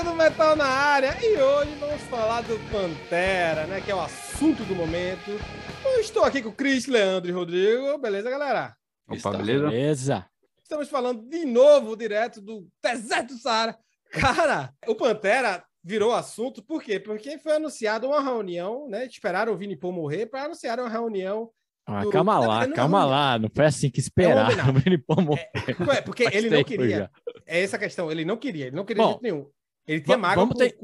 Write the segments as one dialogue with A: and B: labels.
A: Crítica do Metal na área e hoje vamos falar do Pantera, né? Que é o assunto do momento. Eu estou aqui com o Cris, Leandro e Rodrigo. Beleza, galera?
B: Opa, beleza?
C: Beleza.
A: Estamos falando de novo, direto do deserto do Saara. Cara, o Pantera virou assunto, por quê? Porque foi anunciada uma reunião, né? Esperaram o Vini Paul morrer para anunciar uma reunião.
C: Ah,
A: do-
C: calma lá,
A: não,
C: calma
A: não.
C: lá. Não foi assim que esperaram.
A: É um
C: Ele pô, morrer.
A: É, porque
C: Faz
A: ele não queria.
C: já.
A: É essa a questão. Ele não queria. Ele não queria
C: Bom,
A: de jeito nenhum. Ele
C: va-
A: mágoa
C: vamos ter-.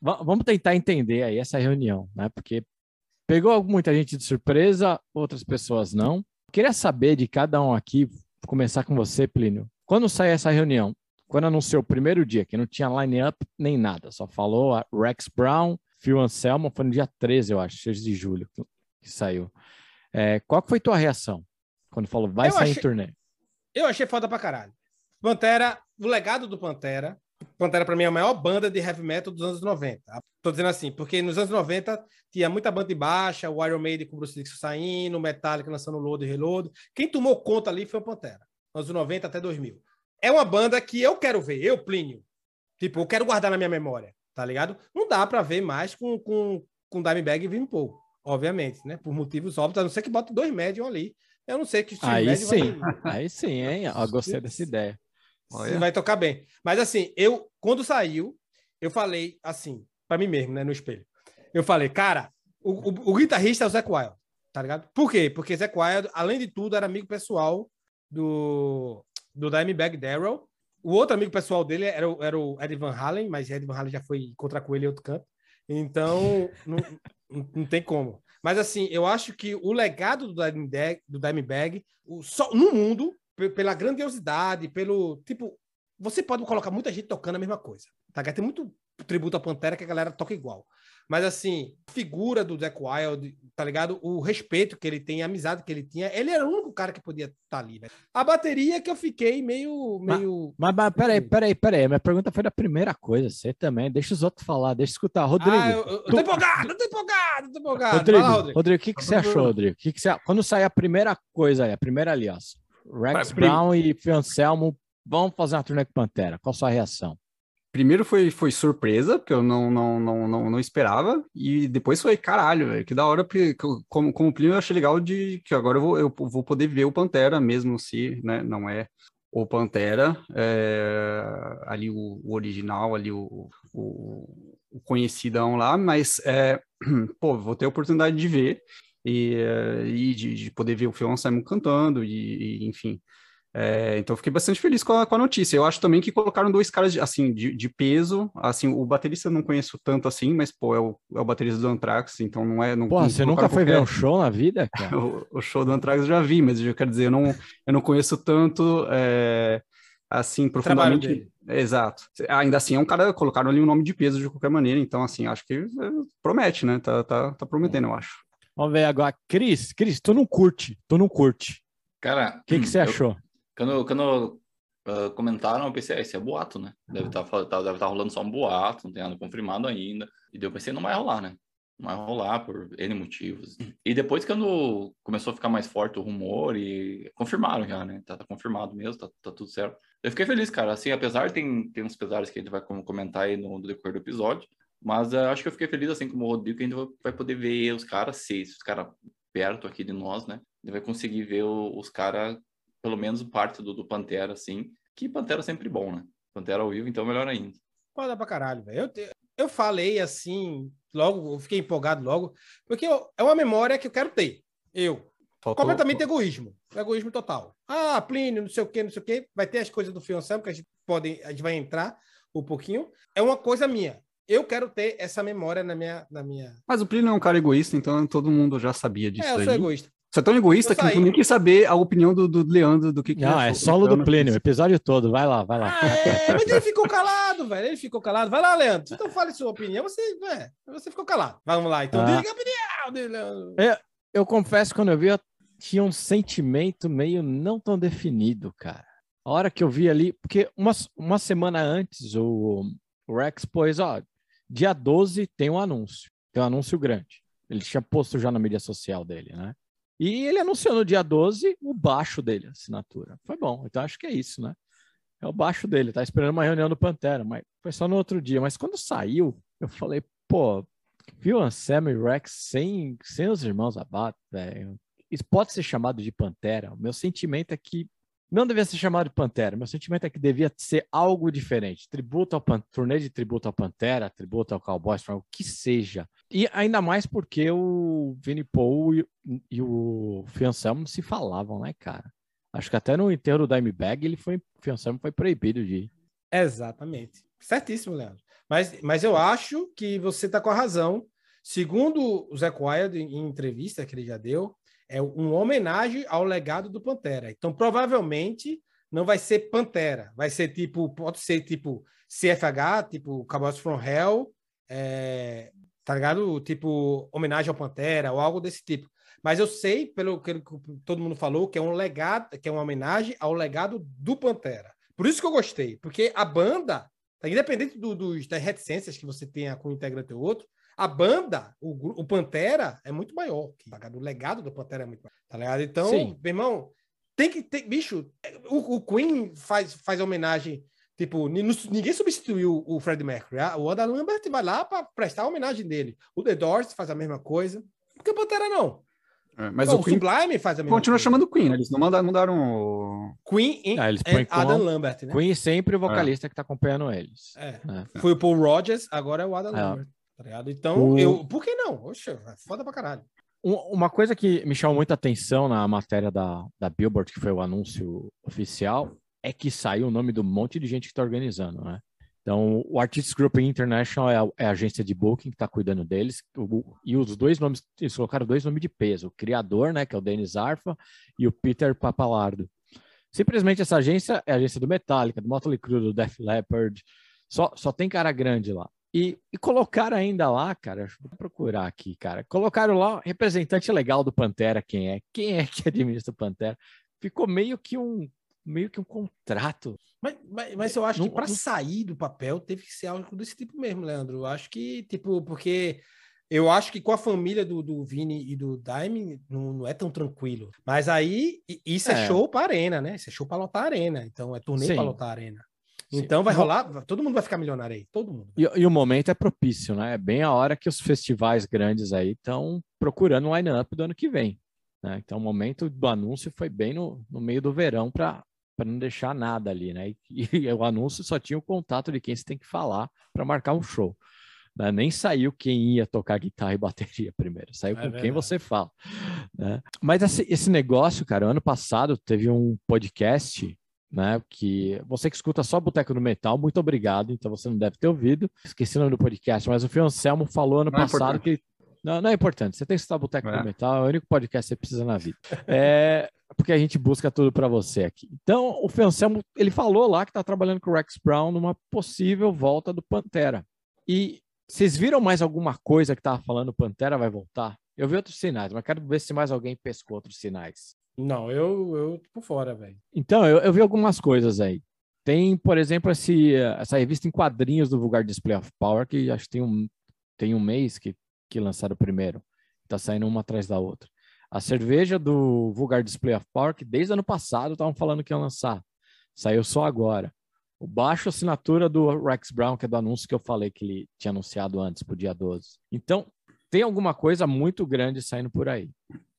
C: Va- Vamos tentar entender aí essa reunião, né? Porque pegou muita gente de surpresa, outras pessoas não. Queria saber de cada um aqui, começar com você, Plínio. Quando saiu essa reunião? Quando anunciou o primeiro dia, que não tinha line-up nem nada, só falou a Rex Brown, Phil Anselmo, foi no dia 13, eu acho, 6 de julho que- saiu. É, qual foi tua reação quando falou vai
A: Eu
C: sair
A: achei-
C: em turnê?
A: Eu achei foda pra caralho. Pantera, o legado do Pantera. Pantera, pra mim, é a maior banda de heavy metal dos anos 90. Tô dizendo assim, porque nos anos 90 tinha muita banda de baixa, o Iron Maiden com o Bruce Dixon saindo, o Metallica lançando Load e Reload. Quem tomou conta ali foi o Pantera, anos 90 até 2000. É uma banda que eu quero ver, eu, Plínio. Tipo, eu quero guardar na minha memória, tá ligado? Não dá pra ver mais com, com, com Dimebag e Vim Paul, obviamente, né? Por motivos óbvios, a não ser que bote dois médios ali. Eu não sei que Steve
C: Aí sim,
A: vai-
C: aí sim, hein? Ó, gostei dessa ideia.
B: Olha.
A: vai tocar bem. Mas assim, eu, quando saiu, eu falei assim, pra mim mesmo, né, no espelho. Eu falei, cara, o, o, o guitarrista é o Zac Wild, tá ligado? Por quê? Porque Zac Wild, além de tudo, era amigo pessoal do, do Dimebag Darrell. O outro amigo pessoal dele era, o- era o Ed Van Halen, mas Ed Van Halen já foi encontrar com ele em outro canto. Então, não, não, tem como. Mas assim, eu acho que o legado do Dimebag, do Dimebag o, só, no mundo, pela grandiosidade, pelo tipo, você pode colocar muita gente tocando a mesma coisa. Tá? Tem muito tributo à Pantera que a galera toca igual. Mas assim, a figura do Zac Wild, tá ligado? O respeito que ele tem, a amizade que ele tinha, ele era o único cara que podia estar ali, velho. A bateria que eu fiquei meio. meio...
C: Mas, mas peraí, peraí, peraí. Minha pergunta foi da primeira coisa. Você também. Deixa os outros falar, deixa eu escutar. Rodrigo.
A: Ah, eu, eu,
C: tu-
A: tô empolgado, eu tô empolgado, eu tô empolgado.
C: Rodrigo,
A: lá,
C: Rodrigo,
A: Rodrigo.
C: o que, que você achou, Rodrigo? Que que você... Quando sair a primeira coisa aí, a primeira ali, Rex
B: prim-
C: Brown e Phil Anselmo vão fazer uma turnê com Pantera. Qual a sua reação?
B: Primeiro foi, foi surpresa, porque eu não, não, não, não, não esperava, e depois foi caralho, velho, que da hora, porque como, como Plínio eu achei legal de que agora eu vou, eu vou poder ver o Pantera, mesmo se né, não é o Pantera, é, ali o, o original, ali o, o, o conhecidão lá, mas, é, pô, vou ter a oportunidade de ver, e, é, e de, de poder ver o Phil Anselmo cantando, e, e, enfim, é, então fiquei bastante feliz com a, com a notícia. Eu acho também que colocaram dois caras de, assim de, de peso. Assim, o baterista eu não conheço tanto assim, mas pô, é o, é o baterista do Anthrax, então não é. Não,
C: Porra,
B: não
C: você nunca foi ver um
B: qualquer-
C: show na vida,
B: o, o show do Anthrax eu já vi, mas eu quero dizer, eu não, eu não conheço tanto é, assim profundamente. Exato. Ainda assim, é um cara, colocaram ali um nome de peso de qualquer maneira, então assim, acho que é, promete, né? Tá, tá, tá prometendo, eu acho.
C: Vamos ver agora. Cris, Cris, tu não curte, tu não curte.
D: Cara,
C: O que, que você
D: eu-
C: achou?
D: Quando, quando ah, comentaram, eu pensei, ah, esse é boato, né? Deve estar deve tá rolando só um boato, não tem nada confirmado ainda. E daí eu pensei, não vai rolar, né? Não vai rolar por N motivos. E depois, quando começou a ficar mais forte o rumor, e confirmaram já, né? Tá, tá confirmado mesmo, tá, tá tudo certo. Eu fiquei feliz, cara. Assim, apesar de tem, tem uns pesares que a gente vai com- comentar aí no, no decorrer do episódio, mas ah, acho que eu fiquei feliz, assim como o Rodrigo, que a gente vai- poder ver os caras, se os caras perto aqui de nós, né? A gente vai conseguir ver o- os caras pelo menos parte do, do Pantera, assim, que Pantera é sempre bom, né? Pantera ao vivo, então melhor ainda.
A: Foda pra caralho, velho. Eu, te- eu falei assim, logo, eu fiquei empolgado logo, porque eu- é uma memória que eu quero ter. Eu.
B: Faltou-
A: Completamente egoísmo. Egoísmo total. Ah, Plínio, não sei o quê, não sei o quê. Vai ter as coisas do Fiançamo, que a gente pode, a gente vai entrar um pouquinho. É uma coisa minha. Eu quero ter essa memória na minha. Na minha...
B: Mas o Plínio é um cara egoísta, então todo mundo já sabia disso
A: É, eu
B: aí.
A: sou egoísta.
B: Você é tão egoísta
A: Eu
B: que
A: saí.
B: nem quis saber a opinião do, do Leandro do que, que
C: Não, é solo
B: Então,
C: do Plínio, o episódio todo. Vai lá, vai lá.
A: Ah, é, mas ele ficou calado, velho. Ele ficou calado. Vai lá, Leandro. Então fale sua opinião. Você, é, você ficou calado. Vamos lá. Então,
C: Ah.
A: diga a opinião dele, Leandro.
C: Eu confesso, quando eu vi, eu tinha um sentimento meio não tão definido, cara. A hora que eu vi ali, porque uma, uma semana antes o, o Rex pôs, ó, dia 12 tem um anúncio, tem um anúncio grande. Ele tinha posto já na mídia social dele, né? E ele anunciou no dia 12 o baixo dele, a assinatura. Foi bom, então acho que é isso, né? É o baixo dele, tá esperando uma reunião do Pantera, mas foi só no outro dia. Mas quando saiu, eu falei, pô, viu Anselmo e Rex sem, sem os irmãos Abat, velho? Isso pode ser chamado de Pantera. O meu sentimento é que não devia ser chamado de Pantera. Meu sentimento é que devia ser algo diferente. Tributo ao Pan... turnê de tributo ao Pantera, tributo ao Cowboys, o que seja. E ainda mais porque o Vinnie Paul e, e o Fianselmo se falavam, né, cara? Acho que até no enterro do Dimebag ele foi, o Fianselmo foi proibido de ir.
A: Exatamente. Certíssimo, Leandro. Mas, mas eu acho que você está com a razão. Segundo o Zé Wild, em entrevista que ele já deu, é uma homenagem ao legado do Pantera. Então, provavelmente, não vai ser Pantera. Vai ser tipo, pode ser tipo CFH, tipo Cowboys from Hell, é, tá ligado? Tipo, homenagem ao Pantera ou algo desse tipo. Mas eu sei, pelo que todo mundo falou, que é um legado, que é uma homenagem ao legado do Pantera. Por isso que eu gostei, porque a banda, independente do, do, das reticências que você tenha com um integrante ou outro, a banda, o, o Pantera, é muito maior. O legado do Pantera é muito maior. Tá ligado? Então, Sim. meu irmão, tem que ter. Bicho, o, o Queen faz, faz homenagem. Tipo, ninguém substituiu o Fred Mercury. Ah, o Adam Lambert vai lá para prestar a homenagem dele. O The Doors faz a mesma coisa. Por que o Pantera não?
B: É, mas o, o Queen Sublime faz a mesma Continua coisa. chamando Queen, né? eles não mandaram, mudaram o...
A: Queen e ah, Adam Lambert, né?
C: Queen sempre o vocalista é. que tá acompanhando eles.
A: É. é. Foi o Paul Rogers, agora é o Adam é. Lambert. Tá ligado? Então, o... eu. Por que não? Oxe, é foda pra caralho.
C: Uma coisa que me chamou muita atenção na matéria da, da Billboard, que foi o anúncio oficial, é que saiu o nome do monte de gente que está organizando, né? Então, o Artists Group International é a, é a agência de booking que está cuidando deles, o, e os dois nomes, eles colocaram dois nomes de peso, o criador, né, que é o Denis Arfa, e o Peter Papalardo. Simplesmente essa agência é a agência do Metallica, do Motley Crue, do Def Leppard, só, só tem cara grande lá. E, e colocaram ainda lá, cara, vou procurar aqui, cara. Colocaram lá representante legal do Pantera, quem é? Quem é que administra o Pantera? Ficou meio que um meio que um contrato.
A: Mas, mas, mas eu acho não, que para sair do papel teve que ser algo desse tipo mesmo, Leandro. Eu acho que, tipo, porque eu acho que com a família do, do Vini e do Daime não, não é tão tranquilo. Mas aí, isso é, é show para arena, né? Isso é show para lotar a arena. Então, é turnê para lotar a arena. Então vai rolar, todo mundo vai ficar milionário aí, todo mundo.
C: E, e, o momento é propício, né? É bem a hora que os festivais grandes aí estão procurando o line-up do ano que vem. Né? Então o momento do anúncio foi bem no, no meio do verão para não deixar nada ali, né? E, e, o anúncio só tinha o contato de quem você tem que falar para marcar um show. Né? Nem saiu quem ia tocar guitarra e bateria primeiro, saiu é com verdade. quem você fala. Né? Mas esse, esse negócio, cara, ano passado teve um podcast né? Que você que escuta só Boteco do Metal, muito obrigado. Então você não deve ter ouvido. Esqueci o nome do podcast, mas o Fio Anselmo falou ano não é passado é que. Não, não é importante. Você tem que escutar Boteco é. do Metal, é o único podcast que você precisa na vida. É porque a gente busca tudo para você aqui. Então, o Fio Anselmo, ele falou lá que está trabalhando com o Rex Brown numa possível volta do Pantera. E vocês viram mais alguma coisa que tava falando Pantera vai voltar? Eu vi outros sinais, mas quero ver se mais alguém pescou outros sinais.
A: Não, eu, eu tô por fora, velho.
C: Então, eu, eu vi algumas coisas aí. Tem, por exemplo, esse, essa revista em quadrinhos do Vulgar Display of Power, que acho que tem um, tem um mês que, que lançaram o primeiro. Tá saindo uma atrás da outra. A cerveja do Vulgar Display of Power, que desde ano passado estavam falando que ia lançar. Saiu só agora. O baixo assinatura do Rex Brown, que é do anúncio que eu falei que ele tinha anunciado antes, pro dia 12. Então, tem alguma coisa muito grande saindo por aí.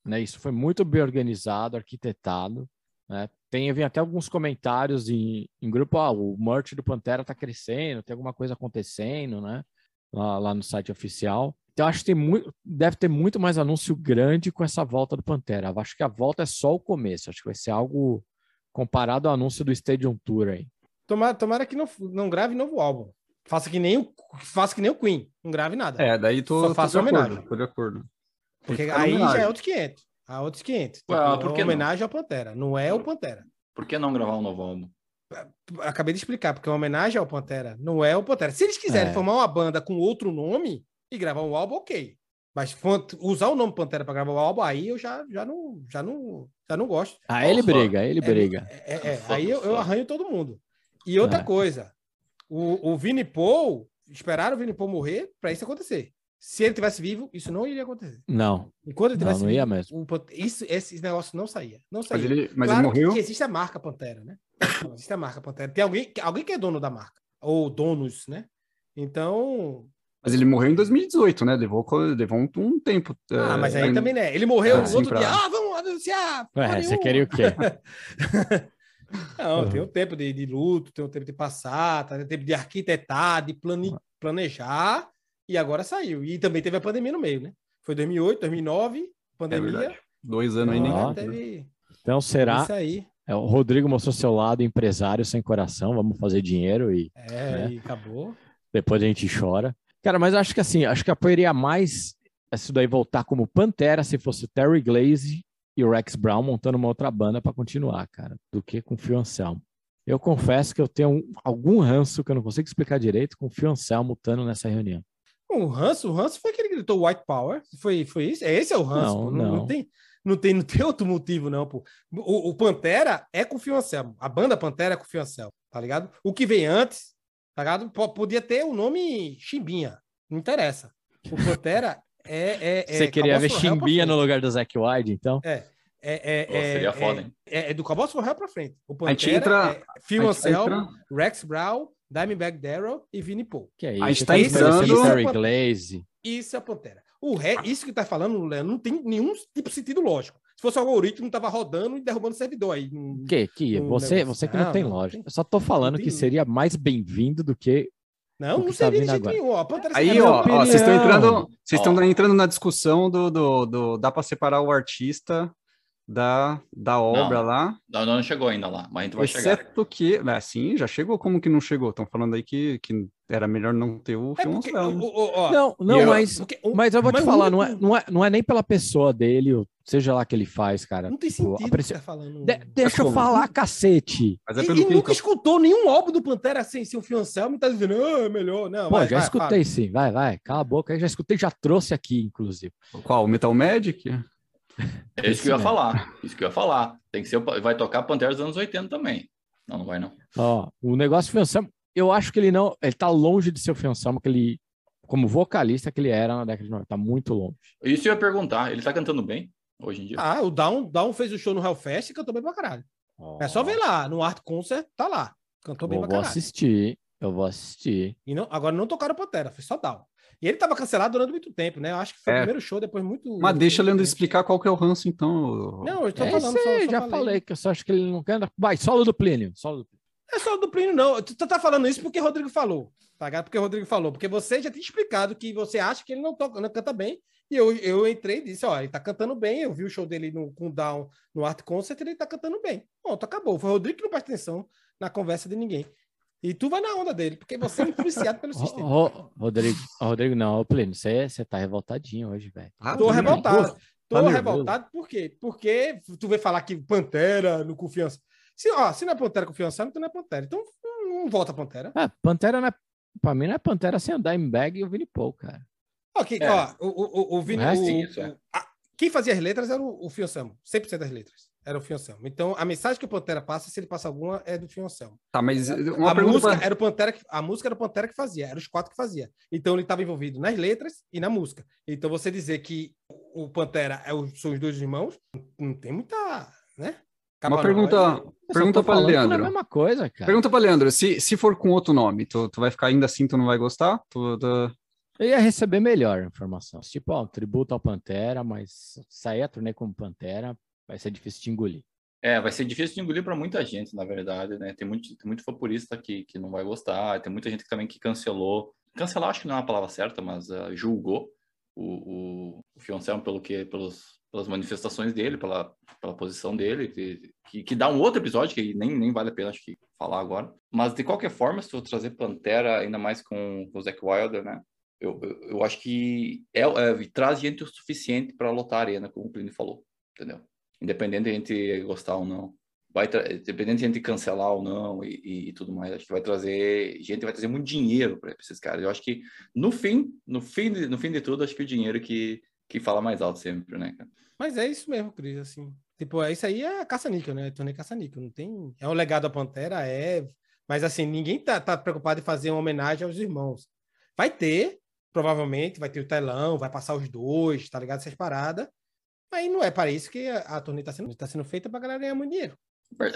C: Né? Isso foi muito bem organizado, arquitetado. Né? Tem vem até alguns comentários em, em grupo, ah, o merch do Pantera está crescendo, tem alguma coisa acontecendo, né? Lá, lá no site oficial. Então, acho que tem muito, deve ter muito mais anúncio grande com essa volta do Pantera. Eu acho que a volta é só o começo. Acho que vai ser algo comparado ao anúncio do Stadium Tour aí.
A: Tomara, tomara que não, não grave novo álbum. Faça que nem o, faça que nem o Queen. Não grave nada.
B: É, daí tô, Só faça homenagem. Tô de acordo.
A: Porque aí já é outros 500. A outros 500. Tipo, ah, por que homenagem não? ao Pantera. Não é o Pantera.
D: Por que não gravar um novo álbum?
A: Acabei de explicar, porque é uma homenagem ao Pantera. Não é o Pantera. Se eles quiserem é. formar uma banda com outro nome e gravar um álbum, ok. Mas usar o nome Pantera para gravar o álbum, aí eu já, já, não, já, não, já não gosto.
C: Ah, ele briga, ele é, briga.
A: É, é, é aí eu, eu, arranho todo mundo. E outra é. coisa, o, o Vini Paul, esperaram o Vini Paul morrer para isso acontecer. Se ele tivesse vivo, isso não iria acontecer.
C: Não,
A: Enquanto ele
C: não,
A: tivesse
C: não ia
A: vivo,
C: mesmo.
A: o Pan- isso, esse negócio não saía. Não saía.
B: Mas ele, mas
A: claro
B: ele morreu.
A: que existe a marca Pantera, né? Não, existe a marca Pantera. Tem alguém, alguém que é dono da marca. Ou donos, né? Então.
B: Mas ele morreu em 2018, né? Levou, levou um, um tempo.
A: Ah,
B: é,
A: mas aí
B: ainda-
A: também, né? Ele morreu
B: Ah,
A: no
B: sim,
A: outro
B: pra-
A: dia. Ah, vamos anunciar!
C: Ué, você queria o quê?
A: Não,
C: Uhum.
A: tem um tempo de, de luto, tem um tempo de passar, tá? tem um tempo de arquitetar, de plane- planejar, e agora saiu. E também teve a pandemia no meio, né? Foi 2008, 2009, pandemia.
B: É. Dois anos aí
C: Ah,
B: conta, né?
A: teve
C: Então será.
A: isso aí.
C: É, o Rodrigo mostrou seu lado empresário sem coração. Vamos fazer dinheiro e
A: É,
C: É.
A: e acabou.
C: depois a gente chora. Cara, mas acho que assim, acho que apoiaria mais isso daí voltar como Pantera se fosse o Terry Glaze e o Rex Brown montando uma outra banda para continuar, cara, do que com o Fio Anselmo. Eu confesso que eu tenho um- algum ranço que eu não consigo explicar direito com o Fio Anselmo estando nessa reunião.
A: O Ranço, o Ranço foi aquele que gritou White Power. Foi, foi isso? É, Esse é o Ranço.
C: Não.
A: Não, não
C: não.
A: tem, não, tem, não tem outro motivo, não, pô. O, o Pantera é com o Fio Anselmo. A banda Pantera é com o Fio Anselmo, tá ligado? O que vem antes, tá ligado? P- Podia ter o nome Chimbinha. Não interessa. O Pantera é. é,
C: Você
A: é
C: queria ver Chimbinha no lugar do Zack Wilde, então?
A: É. É, é,
D: Pô,
A: é,
D: seria
A: é,
D: foda, hein?
A: É, é do Cowboys for Hell pra frente. O Pantera
B: entra-
A: é Phil
B: a gente
A: Anselmo,
B: entra-
A: Rex Brown, Dimebag Darrell e Vinnie Paul.
C: Que é
B: A gente
C: isso?
B: tá
A: entrando-
C: Terry Glaze.
A: Isso é a Pantera. O ré, isso que tá falando, Léo, não tem nenhum tipo de sentido lógico. Se fosse o algoritmo, tava rodando e derrubando o servidor aí. Não-
C: Que, que
A: Um
C: você,
A: negócio.
C: você que não,
A: Não,
C: tem lógica. Eu só tô falando que seria mais bem-vindo do que
A: Não, não
C: tá
A: seria de jeito
C: agora?
A: nenhum. ó.
B: Aí, ó, vocês estão entrando, vocês estão entrando na discussão do, do, do- dá para separar o artista da, da obra
D: Não.
B: lá,
D: Não, não chegou ainda lá, mas a gente vai chegar.
B: exceto que, é, sim, já chegou, como que não chegou? Estão falando aí que, que era melhor não ter o
A: É
B: filme
A: porque, o- o- ó,
C: Não, não,
A: eu-
C: mas,
A: porque
C: mas eu vou te
A: mas o
C: falar, não é, não, é, não é nem pela pessoa dele, ou seja lá que ele faz, cara.
A: não tem
C: Tipo,
A: sentido o que
C: apreci-
A: você tá falando.
C: De- deixa eu falar, cacete.
B: Mas é
A: nunca escutou nenhum álbum do Pantera sem ser o Phil Anselmo e tá dizendo, ah, é melhor. Não,
C: Pô,
A: vai,
C: já
A: vai,
C: escutei sim, vai, vai, cala a boca, eu já escutei, já trouxe aqui, inclusive.
B: Qual? O Metal Magic?
D: É isso que eu ia falar. Isso que eu ia falar. Tem que ser, o- vai tocar Pantera dos anos 80 também. Não, não vai não.
C: Ó, o negócio do Fiançamo, eu acho que ele não, ele tá longe de ser o Fiançamo que ele, como vocalista que ele era na década de 90, tá muito longe.
D: Isso eu ia perguntar. Ele tá cantando bem hoje em dia?
A: Ah, o Down, Down fez o show no Hellfest e cantou bem pra caralho. É só ver lá, no Art Concert, tá lá. Cantou bem
C: Eu
A: pra
C: vou
A: caralho.
C: assistir, eu vou assistir.
A: E não, agora não tocaram Pantera, foi só Down. E ele tava cancelado durante muito tempo, né? Eu acho que foi
B: É.
A: o primeiro show depois muito.
B: Mas deixa Leandro explicar qual que é o ranço, então.
A: Não, eu tô
C: É
A: falando,
C: isso
A: só, só
C: já falei. que eu só acho que ele não canta. Vai, solo do Plínio, solo do Plínio.
A: É só do Plínio, não. Tu tá falando isso porque o Rodrigo falou. Tá ligado? Porque o Rodrigo falou. Porque você já tinha explicado que você acha que ele não toca, não canta bem. E eu, eu entrei e disse: ó, ele tá cantando bem. Eu vi o show dele no, com o Down no Art Concert e ele tá cantando bem. Pronto, acabou. Foi o Rodrigo que não presta atenção na conversa de ninguém. E tu vai na onda dele, porque você é influenciado pelo sistema.
C: Ro- Ro- Rodrigo, Ô, Rodrigo, não, ô, Plínio, você você tá revoltadinho hoje, velho.
B: Ah,
A: Tô revoltado. Tô
C: Tá
A: revoltado por quê? Porque tu vê falar que Pantera no confiança. Se, ó, se não é Pantera confiança, então não é Pantera. Então não volta Pantera.
C: É, Pantera não é, pra mim não é Pantera sem o Dimebag e o Vinnie Paul, cara.
A: Ok,
D: É.
A: ó, o, o, o, o Vini.
C: O resto
A: o-
D: é é.
A: a- quem fazia as letras era o, o Fiancelmo, 100% das letras. Era o Fiancelmo. Então, a mensagem que o Pantera passa, se ele passa alguma, é do Fiancelmo.
B: Tá, mas uma
A: a
B: pergunta.
A: música
B: pra-
A: era o Pantera que, a música era o Pantera que fazia, era os quatro que fazia. Então ele estava envolvido nas letras e na música. Então você dizer que o Pantera é o, são os dois irmãos, não tem muita, né?
B: Uma
A: Cabalói.
B: pergunta, pergunta para
C: não é a
B: Leandro.
C: mesma coisa, cara.
B: Pergunta para Leandro, se, se for com outro nome, tu, tu vai ficar ainda assim, tu não vai gostar? Tu, tu-
C: Eu ia receber melhor informação. Tipo, ó, tributo ao Pantera, mas sair a turnê como Pantera vai ser difícil de engolir.
D: É, vai ser difícil de engolir para muita gente, na verdade, né? Tem muito, tem muito fopurista que, que não vai gostar, tem muita gente também que cancelou. Cancelar acho que não é a palavra certa, mas ah, julgou o, o, o Fioncelmo pelo que, pelos, pelas manifestações dele, pela, pela posição dele, que, que, que dá um outro episódio que nem, nem vale a pena acho que falar agora. Mas de qualquer forma, se tu trazer Pantera, ainda mais com, com o Zack Wilder, né? Eu, eu, eu acho que é, é, traz gente o suficiente para lotar a arena, como o Plínio falou, entendeu? Independente de a gente gostar ou não. Vai independente de a gente cancelar ou não e, e- tudo mais, acho que vai trazer gente vai trazer muito dinheiro para esses caras. Eu acho que no fim, no fim de, no fim de tudo, acho que o dinheiro que que fala mais alto sempre, né, cara?
A: Mas é isso mesmo, Cris, assim. Tipo, é isso aí é caça-níquel, né? Turnê caça-níquel. Não tem... É um legado à Pantera, é... Mas, assim, ninguém tá, tá preocupado em fazer uma homenagem aos irmãos. Vai ter, provavelmente vai ter o telão, vai passar os dois, tá ligado? Essas paradas. Aí não é para isso que a, a turnê tá sendo, tá sendo feita pra galera ganhar muito dinheiro.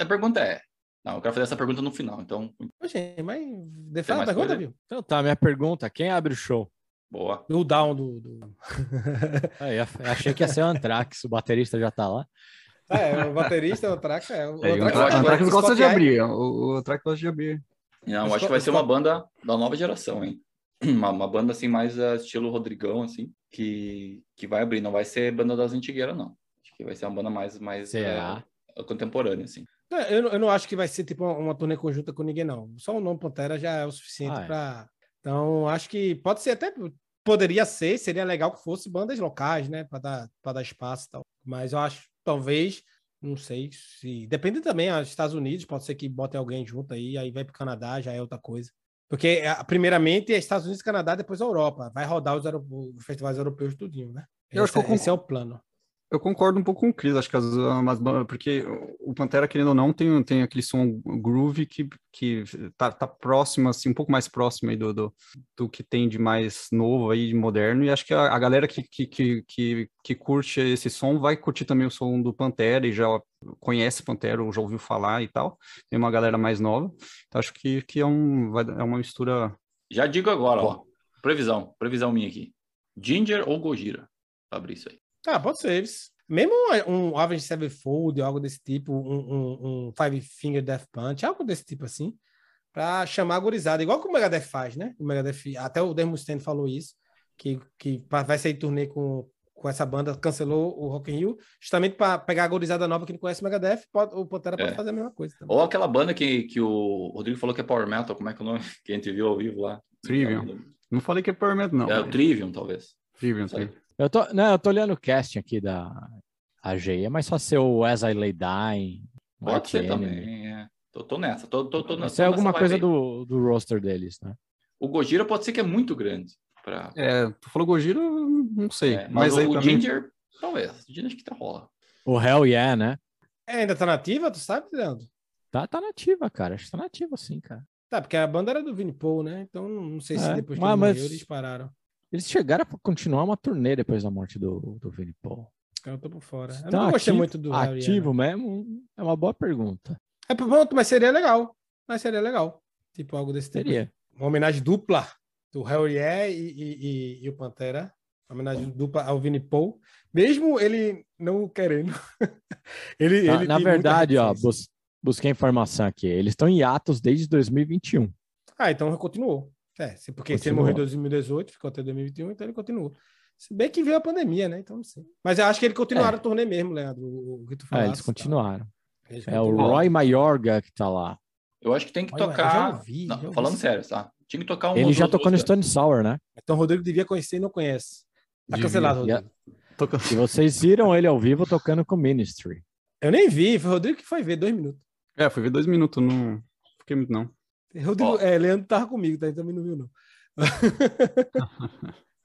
D: A pergunta é. Não, eu quero fazer essa pergunta no final, então.
A: Mas de fato a pergunta,
D: coisa?
A: viu?
C: Então tá, minha pergunta: quem abre o show?
D: Boa.
A: O down do. do...
C: Aí, achei que ia ser o Anthrax, o baterista já tá lá.
A: é, o baterista, o Trax é. O
B: É, o
A: Trax-
B: Anthrax-
D: agora
B: Anthrax
A: o
B: gosta de abrir. O, o Anthrax gosta de abrir.
D: Não, acho que vai ser uma banda da nova geração, hein? Uma, uma banda assim, mais ah, estilo Rodrigão, assim, que, que vai abrir. Não vai ser banda das antigueiras, não. Acho que vai ser uma banda mais, mais
C: Será?
D: ah, contemporânea, assim.
A: Não, Eu, não- eu não acho que vai ser tipo uma, uma turnê conjunta com ninguém, não. Só o nome Pantera já é o suficiente
C: Ah, é.
A: para. Então, acho que pode ser até. Poderia ser, seria legal que fosse bandas locais, né? Para dar, pra dar espaço e tal. Mas eu acho, talvez, não sei se. Depende também, os Estados Unidos, pode ser que botem alguém junto aí, aí vai para o Canadá, já é outra coisa. Porque, ah, primeiramente, é Estados Unidos, Canadá, depois a Europa. Vai rodar os, os festivais europeus tudinho, né?
B: Eu acho
A: esse,
B: que eu
A: é- esse é o plano.
B: Eu concordo um pouco com o Chris, acho que as, bandas- porque o Pantera, querendo ou não, tem, tem aquele som groove que, que tá, tá próximo, assim, um pouco mais próximo aí do, do, do que tem de mais novo aí, de moderno, e acho que a, a galera que, que, que, que, que curte esse som vai curtir também o som do Pantera e já conhece Pantera ou já ouviu falar e tal, tem uma galera mais nova, então acho que, que é, um, vai- é uma mistura...
D: Já digo agora, ó. Previsão, previsão minha aqui. Ginger ou Gojira? Abrir isso aí.
A: Ah, pode ser. isso. Mesmo um, Avenged Sevenfold, algo desse tipo, um, um, um Five Finger Death Punch, algo desse tipo assim, pra chamar a gurizada, igual que o Megadeth faz, né? O Megadeth, até o Dave Mustaine falou isso, que, que vai sair turnê com, com essa banda, cancelou o Rock in Rio, justamente para pegar a gurizada nova que não conhece o Megadeth, pode, o Pantera pode
D: É.
A: fazer a mesma coisa também.
D: Ou aquela banda que, que o Rodrigo falou que é Power Metal, como é que é o nome? Que a gente viu ao vivo lá.
B: Trivium. Não falei que é Power Metal, não.
D: É o Trivium, talvez.
B: Trivium? Trivium.
C: Eu tô, não, eu tô olhando o casting aqui da AG, é mais só ser o As I Lay Dying.
D: Pode
C: Mark
D: ser
C: Enemy.
D: também, é. Tô, tô nessa, tô, tô, tô,
C: Isso
D: nessa-
C: é
D: tô
C: alguma coisa
D: aí.
C: do, do roster deles, né?
D: O Gojira pode ser que é muito grande. Pra...
B: É, tu falou Gojira, não sei,
D: É,
B: mas,
D: mas
B: aí
D: o,
B: pra
D: o
B: mim-
D: Ginger, talvez. O Ginger acho que tá rola.
C: O Hell Yeah, né?
A: É, ainda tá nativa, tu sabe, Leandro?
C: Tá, tá nativa, cara. Acho que tá nativa sim, cara.
A: Tá, porque a banda era do Vini Paul, né? Então não sei se
C: É,
A: depois que
C: mas- mas-
A: eles pararam.
C: Eles chegaram a continuar uma turnê depois da morte do, do Vini Paul.
A: Eu tô por fora. Eu
C: Tá
A: não gostei
C: ativo-
A: muito do?
C: Ativo mesmo? É uma boa pergunta.
A: É pronto, mas seria legal. Mas seria legal. Tipo, algo desse tipo.
C: Seria.
A: Uma homenagem dupla do Hell Yeah e, e, e- e o Pantera. Uma homenagem dupla ao Vini Paul. Mesmo ele não querendo. ele,
C: Na,
A: ele
C: na verdade, ó, bus- busquei informação aqui. Eles estão em atos desde 2021.
A: Ah, então continuou. É, porque se ele
C: Continuou.
A: morreu em 2018, ficou até 2021, então ele continuou. Se bem que veio a pandemia, né? Então não sei. Mas eu acho que ele continuaram
C: É.
A: a turnê mesmo, Leandro. O, o que tu
C: Ah,
A: falaste,
C: eles
A: tal.
C: continuaram.
A: Eles
C: É o. Roy Mayorga que tá lá.
D: Eu acho que tem que
A: Olha, eu já
D: tocar.
A: ouvi,
D: Não,
A: já ouvi
D: falando
A: isso.
D: sério, tá? Tinha que tocar uma
C: Ele já tocou no. Stone Sour, né?
A: Então o Rodrigo devia conhecer e não conhece. Tá
B: Devia.
A: cancelado, Rodrigo.
C: E vocês viram ele ao vivo tocando com Ministry.
A: Eu nem vi, foi o Rodrigo que foi ver, dois minutos.
B: É, fui ver dois minutos, não fiquei muito, não.
A: Rodrigo,
D: Ó.
A: é, Leandro tava comigo, tá? Ele também não viu, não.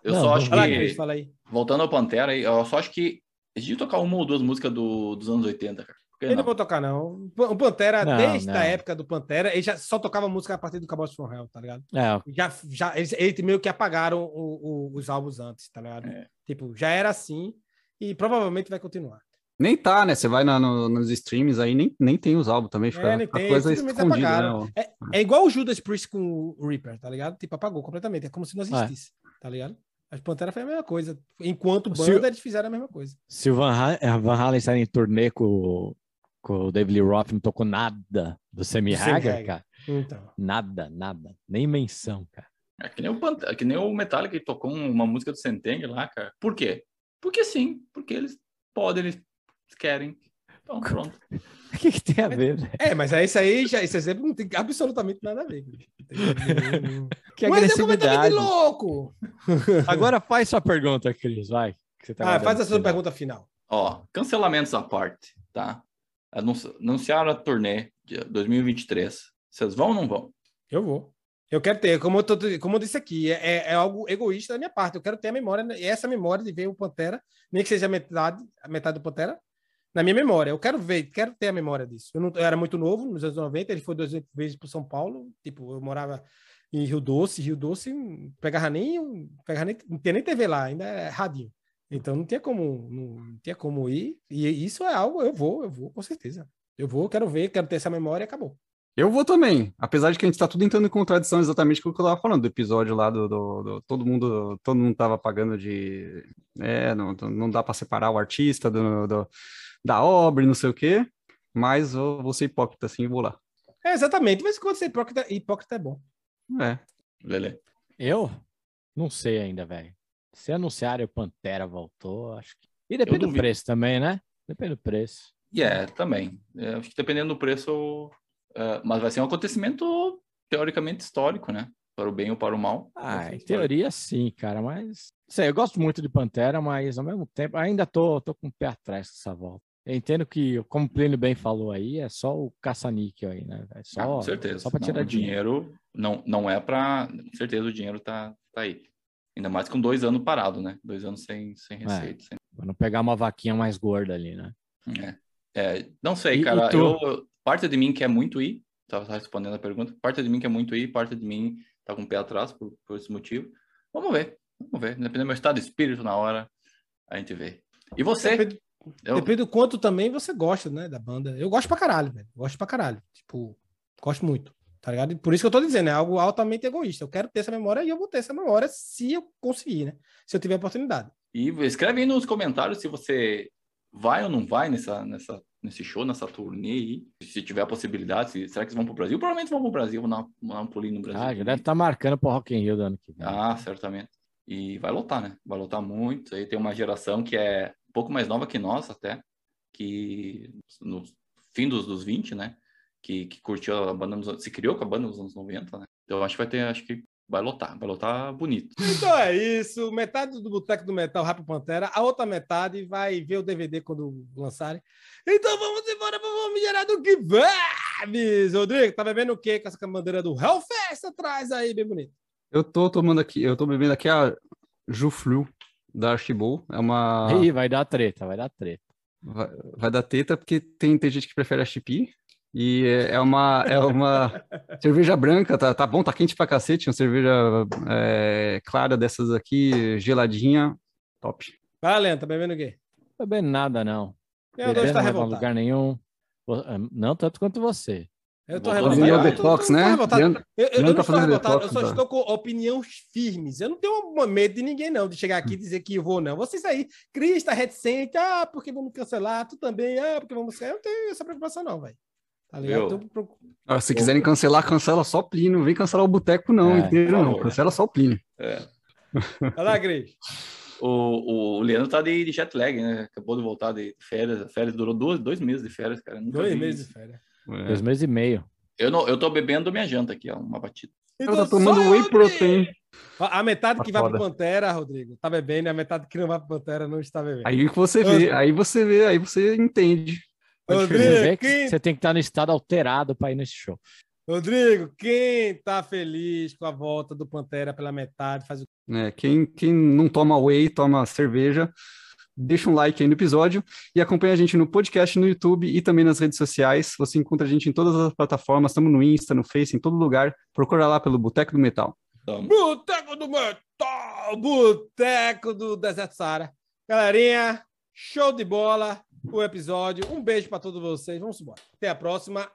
D: Eu
C: Não,
D: só acho
A: Fala,
D: que.
A: Cris, fala aí.
D: Voltando ao Pantera, aí, eu só acho que. Eles deviam tocar uma ou duas músicas do, dos anos 80, cara.
A: Ele não vou tocar, não. O Pantera,
C: Não,
A: desde
C: não.
A: a época do Pantera, ele já só tocava música a partir do Cabot from Hell, tá ligado?
C: É,
A: Já, já, eles, eles meio que apagaram o- o- os álbuns antes, tá ligado?
D: É.
A: Tipo, já era assim e provavelmente vai continuar.
B: Nem tá, né? Você vai na- no- nos streams aí, nem, nem tem os álbuns também, fica
A: É, nem
B: a
A: tem,
B: coisa escondida,
A: apagaram.
B: né?
A: É, é igual o Judas Priest com o Reaper, tá ligado? Tipo, apagou completamente. É como se não existisse, tá ligado? As Pantera foi a mesma coisa. Enquanto banda, eles fizeram a mesma coisa.
C: se o Van, Ha- eh, Van Halen sair em turnê com, com o David Lee Roth, não tocou nada do Sammy
A: Do Sammy
C: Hagar,
A: Hagar.
C: cara.
A: Então.
C: Nada, nada. Nem menção, cara.
D: É que nem o, Pant... é que nem o Metallica que tocou uma música do Centennial lá, cara. Por quê? Porque sim, porque eles podem, eles querem. Então, pronto.
C: O que, que tem a ver, velho?
A: É, mas é isso aí, já, esse exemplo não tem absolutamente nada a ver.
C: Que
A: Um completamente
C: agressividade.
A: louco!
C: Agora faz sua pergunta, Cris, vai. que você tá
A: Ah, faz a sua
C: final.
A: pergunta final.
D: Ó, cancelamentos à parte, tá? Anunci- Anunciaram a turnê de 2023. Vocês vão ou não vão?
A: Eu vou. Eu quero ter, como eu, tô- como eu disse aqui, é, é algo egoísta da minha parte. Eu quero ter a memória, e essa memória de ver o Pantera, nem que seja metade, a metade do Pantera, Na minha memória. Eu quero ver, quero ter a memória disso. Eu, não, eu era muito novo, nos anos 90, ele foi duas vezes para São Paulo. Tipo, eu morava em Rio Doce. Rio Doce, pegava nem, pegava nem, não tinha nem TV lá, ainda é radinho. Então não tinha como, não, não tinha como ir. E isso é algo, eu vou, eu vou, com certeza. Eu vou, quero ver, quero ter essa memória acabou.
B: Eu vou também, apesar de que a gente está tudo entrando em contradição exatamente com o que eu estava falando do episódio lá do, do, do, todo mundo todo mundo tava pagando de é, não, não dá para separar o artista do, do, da obra e não sei o quê, mas eu vou ser hipócrita assim e vou lá.
A: É, exatamente, mas quando ser hipócrita, hipócrita é bom.
B: É.
D: Lele.
C: Eu? Não sei ainda, velho. Se anunciarem o Pantera voltou, acho que. E depende do preço também, né? Depende do preço.
D: E é, também. É, acho que dependendo do preço, é, mas vai ser um acontecimento teoricamente histórico, né? Para o bem ou para o mal.
C: Ah, em teoria sim, cara, mas. Sei, eu gosto muito de Pantera, mas ao mesmo tempo ainda tô, tô com o pé atrás com essa volta. Eu entendo que, como o Plínio bem falou aí, é só o caça-níquel aí, né? É
D: Ah,
C: só,
D: com certeza.
C: só para
D: Não,
C: tirar
D: o
C: dinheiro.
D: dinheiro. Não, não é para. Com certeza o dinheiro tá, tá aí. Ainda mais com dois anos parado, né? Dois anos sem, sem receita. sem-
C: Pra não pegar uma vaquinha mais gorda ali, né?
D: É. É, não sei,
C: E- e
D: cara.
C: tu?
D: eu, parte de mim quer muito ir. Tava respondendo a pergunta. Parte de mim quer muito ir, parte de mim tá com o pé atrás por, por esse motivo. Vamos ver. Vamos ver. Dependendo do meu estado de espírito na hora, a gente vê. E você?
A: Depende,
D: Eu-
A: depende do quanto também você gosta, né, da banda. Eu gosto pra caralho, velho. Gosto pra caralho. Tipo, gosto muito. Tá ligado? Por isso que eu tô dizendo, é algo altamente egoísta. Eu quero ter essa memória e eu vou ter essa memória se eu conseguir, né? Se eu tiver oportunidade.
D: E escreve aí nos comentários se você vai ou não vai nessa, nessa, nesse show, nessa turnê aí. Se tiver a possibilidade, se- será que eles vão pro Brasil? Provavelmente vão pro Brasil, vão dar, vão dar um pulinho no Brasil.
C: Ah, já deve estar marcando pro Rock in Rio do ano que vem.
D: Ah, certamente. E vai lotar, né? Vai lotar muito. Aí tem uma geração que é um pouco mais nova que nós até, que no fim dos, dos 20, né? Que, que curtiu a banda, nos, se criou com a banda nos anos 90, né? Então acho que vai ter, acho que vai lotar, vai lotar bonito.
A: Então é isso. Metade do Boteco do Metal pro Pantera. A outra metade vai ver o DVD quando lançarem. Então vamos embora para o gerar do que vamos! Rodrigo, tá bebendo o quê com essa bandeira do Hellfest atrás aí, bem bonito?
B: Eu tô tomando aqui, eu tô bebendo aqui a Juflu da Archibald. É uma.
C: Ih, vai dar treta, vai dar treta.
B: Vai, vai dar teta porque tem, tem gente que prefere a Chipi. E é é uma, é uma cerveja branca, tá, tá bom, tá quente pra cacete. Uma cerveja é, clara dessas aqui, geladinha, top.
A: Vai, tá bebendo o quê?
C: Não bebendo nada, não. Bebendo
A: tá
C: não pra
A: revoltado.
C: lugar nenhum. Ah, Não tanto quanto você.
A: Eu tô revoltado.
D: o
A: tô-
B: detox, né?
A: revoltado.
B: Leandro-
A: Eu, eu- eu
B: tá
A: estou revoltado,
B: detox,
A: eu só
B: tá?
A: estou com opiniões firmes. Eu não tenho medo de ninguém, não, de chegar aqui e dizer que eu vou, não. Vocês aí, Cris está reticente, ah, porque vamos cancelar, tu também, ah, porque vamos cancelar. Eu não tenho essa preocupação, não, velho. Tá ligado? Tô
B: Ah, se quiserem cancelar, cancela só Plínio. Não vem cancelar o boteco, não,
C: É,
B: inteiro, não.
D: favor.
B: Cancela só o Plínio.
D: É.
A: Vai lá, Cris.
D: O, o Leandro tá de, de jet lag, né? Acabou de voltar de férias. Férias durou dois, dois meses de férias, cara. Nunca
A: Dois
D: vi
A: meses
D: isso.
A: de férias.
B: É.
C: Dois meses e meio.
D: Eu, não, eu tô bebendo minha janta aqui, ó, uma batida.
B: Ela tá tomando whey
A: eu,
B: protein.
A: A metade
B: Tá
A: que vai pro
B: foda.
A: Pantera, Rodrigo, tá bebendo, e a metade que não vai pro Pantera não está bebendo.
B: Aí que você vê, aí você vê, aí você entende.
A: Rodrigo, quem-
C: você tem que estar no estado alterado para ir nesse show.
A: Rodrigo, quem tá feliz com a volta do Pantera pela metade, faz o
B: né? Quem, quem não toma whey, toma cerveja, deixa um like aí no episódio e acompanha a gente no podcast, no YouTube e também nas redes sociais. Você encontra a gente em todas as plataformas, estamos no Insta, no Face, em todo lugar. Procura lá pelo Boteco do Metal.
A: Boteco do Metal, Boteco do Deserto Sara. Galerinha, show de bola o episódio. Um beijo para todos vocês. Vamos embora. Até a próxima